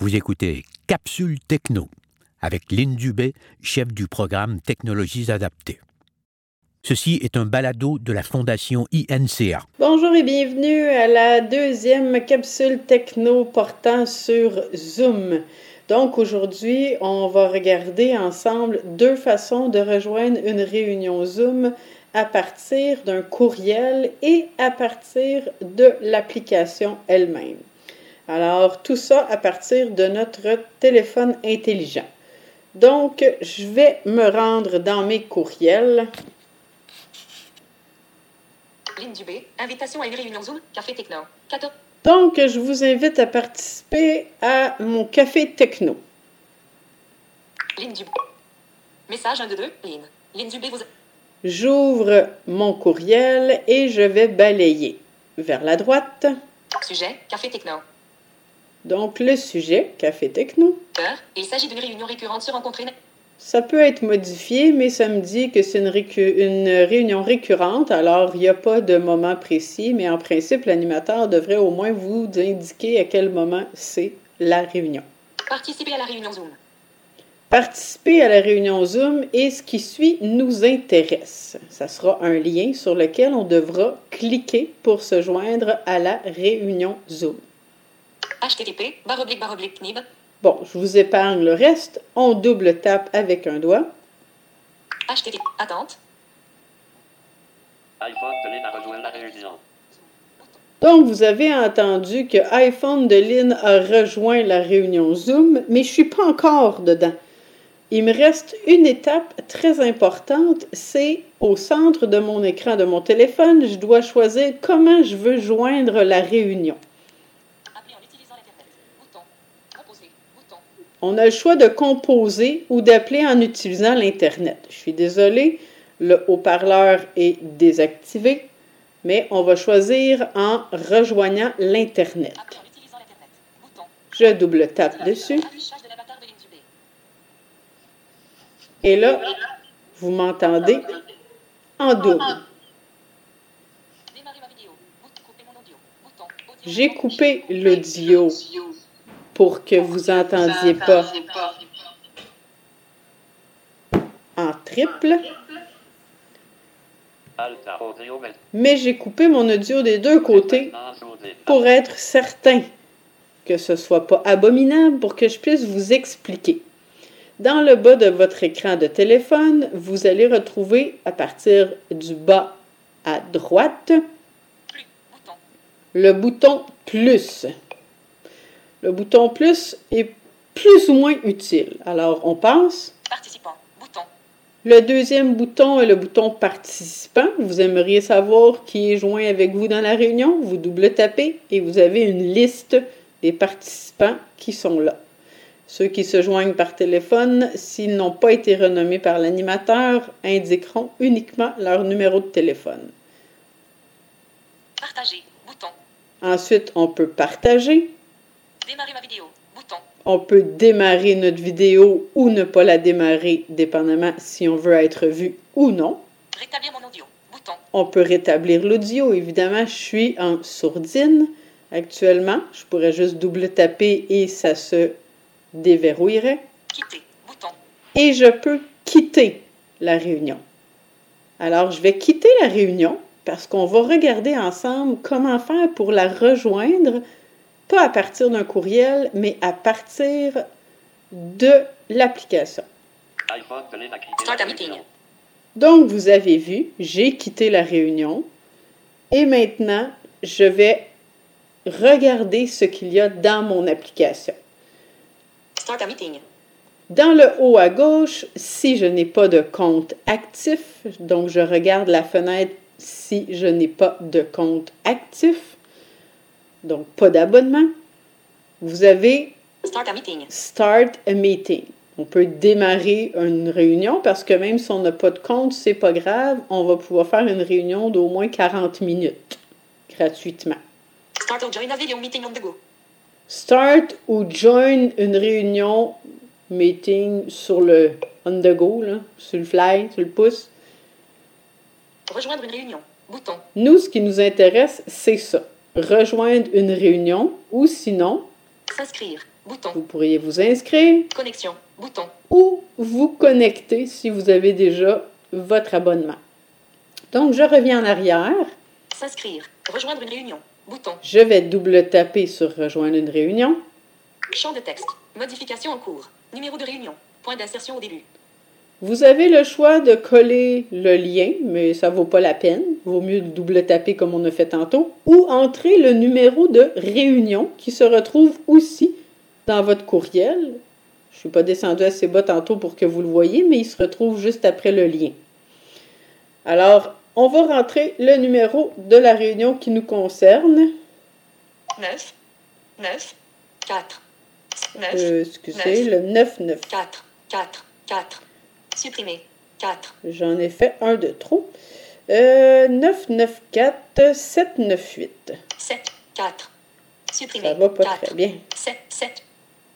Vous écoutez Capsule Techno avec Lynn Dubé, chef du programme Technologies adaptées. Ceci est un balado de la Fondation INCA. Bonjour et bienvenue à la deuxième capsule techno portant sur Zoom. Donc aujourd'hui, on va regarder ensemble deux façons de rejoindre une réunion Zoom à partir d'un courriel et à partir de l'application elle-même. Alors, tout ça à partir de notre téléphone intelligent. Donc, je vais me rendre dans mes courriels. Ligne Dubé, invitation à une réunion Zoom, Café Techno. 14. Donc, je vous invite à participer à mon café techno. Ligne Dubé. Message 1 de 2, Ligne. Ligne Dubé vous. J'ouvre mon courriel et je vais balayer vers la droite. Sujet, Café Techno. Donc, le sujet, café techno. Heure, il s'agit d'une réunion récurrente se rencontrer. Ça peut être modifié, mais ça me dit que c'est une, une réunion récurrente, alors il n'y a pas de moment précis, mais en principe, l'animateur devrait au moins vous indiquer à quel moment c'est la réunion. Participer à la réunion Zoom. Participer à la réunion Zoom et ce qui suit nous intéresse. Ça sera un lien sur lequel on devra cliquer pour se joindre à la réunion Zoom. HTTP, barre oblique, barre oblique, NIB. Bon, je vous épargne le reste. On double tape avec un doigt. HTTP, attente. iPhone de Lynn a rejoint la réunion. Donc, vous avez entendu que iPhone de Lynn a rejoint la réunion Zoom, mais je suis pas encore dedans. Il me reste une étape très importante, c'est au centre de mon écran de mon téléphone, je dois choisir comment je veux joindre la réunion. Appeler en utilisant l'Internet. Bouton. Composer. Bouton. On a le choix de composer ou d'appeler en utilisant l'Internet. Je suis désolée, le haut-parleur est désactivé, mais on va choisir en rejoignant l'Internet. Je double tape dessus. et là, vous m'entendez en double. J'ai coupé l'audio pour que vous entendiez pas en triple, mais j'ai coupé mon audio des deux côtés pour être certain que ce soit pas abominable pour que je puisse vous expliquer. Dans le bas de votre écran de téléphone, vous allez retrouver à partir du bas à droite le bouton plus. Le bouton plus est plus ou moins utile. Alors, on passe. Participant. Bouton. Le deuxième bouton est le bouton participant. Vous aimeriez savoir qui est joint avec vous dans la réunion? Vous double tapez et vous avez une liste des participants qui sont là. Ceux qui se joignent par téléphone, s'ils n'ont pas été renommés par l'animateur, indiqueront uniquement leur numéro de téléphone. Partager. Bouton. Ensuite, on peut partager. Démarrer ma vidéo. Bouton. On peut démarrer notre vidéo ou ne pas la démarrer, dépendamment si on veut être vu ou non. Rétablir mon audio. Bouton. On peut rétablir l'audio. Évidemment, je suis en sourdine actuellement. Je pourrais juste double taper et ça se déverrouillerait. Quitter. Bouton. Et je peux quitter la réunion. Alors, je vais quitter la réunion parce qu'on va regarder ensemble comment faire pour la rejoindre, pas à partir d'un courriel, mais à partir de l'application. Donc, vous avez vu, j'ai quitté la réunion et maintenant, je vais regarder ce qu'il y a dans mon application. Dans le haut à gauche, si je n'ai pas de compte actif, donc je regarde la fenêtre si je n'ai pas de compte actif, donc pas d'abonnement, vous avez Start a meeting. Start a meeting. On peut démarrer une réunion parce que même si on n'a pas de compte, c'est pas grave, on va pouvoir faire une réunion d'au moins 40 minutes gratuitement. Start or join a video meeting on the go. Start ou join une réunion meeting sur le on the go, là, sur le fly, sur le pouce. Rejoindre une réunion. Bouton. Nous, ce qui nous intéresse, c'est ça. Rejoindre une réunion ou sinon S'inscrire. Bouton. Vous pourriez vous inscrire Connexion. Bouton. ou vous connecter si vous avez déjà votre abonnement. Donc, je reviens en arrière. S'inscrire. Rejoindre une réunion. Bouton. Je vais double taper sur rejoindre une réunion. Champ de texte. Modification en cours. Numéro de réunion. Point d'insertion au début. Vous avez le choix de coller le lien, mais ça vaut pas la peine. Vaut mieux le double taper comme on a fait tantôt. Ou entrer le numéro de réunion qui se retrouve aussi dans votre courriel. Je suis pas descendu assez bas tantôt pour que vous le voyez, mais il se retrouve juste après le lien. Alors, on va rentrer le numéro de la réunion qui nous concerne. 9. 9. 4. 9. Euh, excusez, le 99. 4. 4. 4. Supprimer. 4. J'en ai fait un de trop. Euh, 994 798. 7. 4. Supprimer. Ça va pas 4. très bien. 7. 7.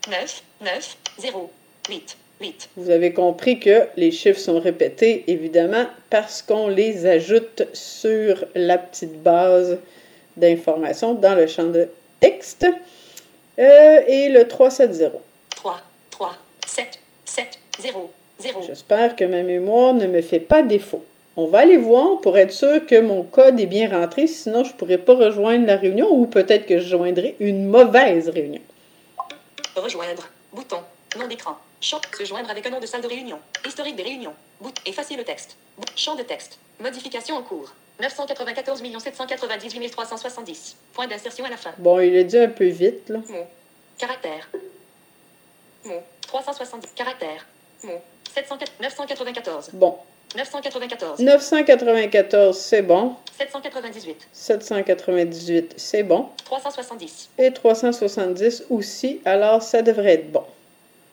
9. 9. 0. 8. 8. Vous avez compris que les chiffres sont répétés, évidemment, parce qu'on les ajoute sur la petite base d'informations dans le champ de texte. Euh, et le 370. 3. 3. 7. 7. 0. 0. J'espère que ma mémoire ne me fait pas défaut. On va aller voir pour être sûr que mon code est bien rentré, sinon je ne pourrais pas rejoindre la réunion ou peut-être que je joindrai une mauvaise réunion. Rejoindre. Bouton. Nom d'écran. Champ. Se joindre avec un nom de salle de réunion. Historique des réunions. Bout. Effacer le texte. Bout. Champ de texte. Modification en cours. 994 798 370. Point d'insertion à la fin. Bon, il est dit un peu vite, là. Mot. Caractère. Mot. 370. Caractère. Mot. 704 994. Bon, 994. 994, c'est bon. 798. 798, c'est bon. 370. Et 370 aussi, alors ça devrait être bon.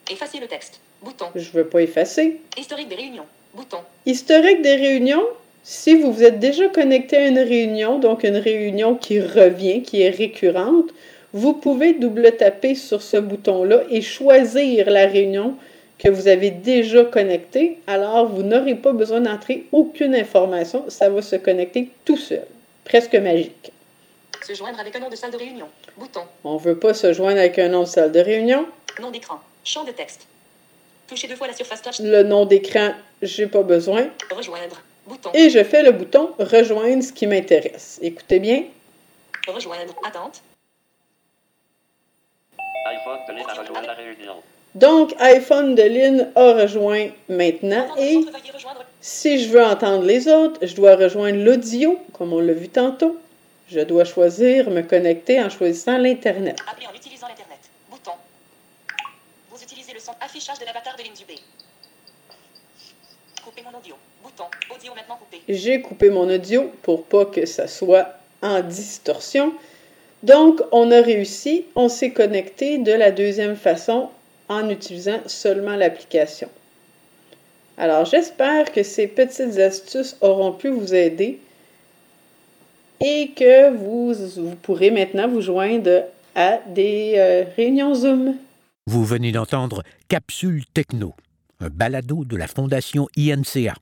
Effacer le texte. Bouton. Je ne veux pas effacer. Historique des réunions. Bouton. Historique des réunions, si vous vous êtes déjà connecté à une réunion, donc une réunion qui revient, qui est récurrente, vous pouvez double taper sur ce bouton-là et choisir la réunion que vous avez déjà connectée. Alors, vous n'aurez pas besoin d'entrer aucune information, ça va se connecter tout seul. Presque magique. Se joindre avec un nom de salle de réunion. Bouton. On ne veut pas se joindre avec un nom de salle de réunion. Nom d'écran. Champ de texte. Touchez deux fois la surface touch. Le nom d'écran, j'ai pas besoin. Rejoindre. Bouton. Et je fais le bouton rejoindre ce qui m'intéresse. Écoutez bien. Rejoindre. Attente. iPhone de l'État rejoint la réunion. Donc, iPhone de Lynn a rejoint maintenant et si je veux entendre les autres, je dois rejoindre l'audio, comme on l'a vu tantôt. Je dois choisir me connecter en choisissant l'Internet. Appeler en utilisant l'Internet. Bouton. Vous utilisez le son affichage de l'avatar de l'Indubé. Couper mon audio. Bouton. Audio maintenant coupé. J'ai coupé mon audio pour pas que ça soit en distorsion. Donc, on a réussi, on s'est connecté de la deuxième façon en utilisant seulement l'application. Alors, j'espère que ces petites astuces auront pu vous aider et que vous, vous pourrez maintenant vous joindre à des euh, réunions Zoom. Vous venez d'entendre Capsule Techno, un balado de la Fondation INCA.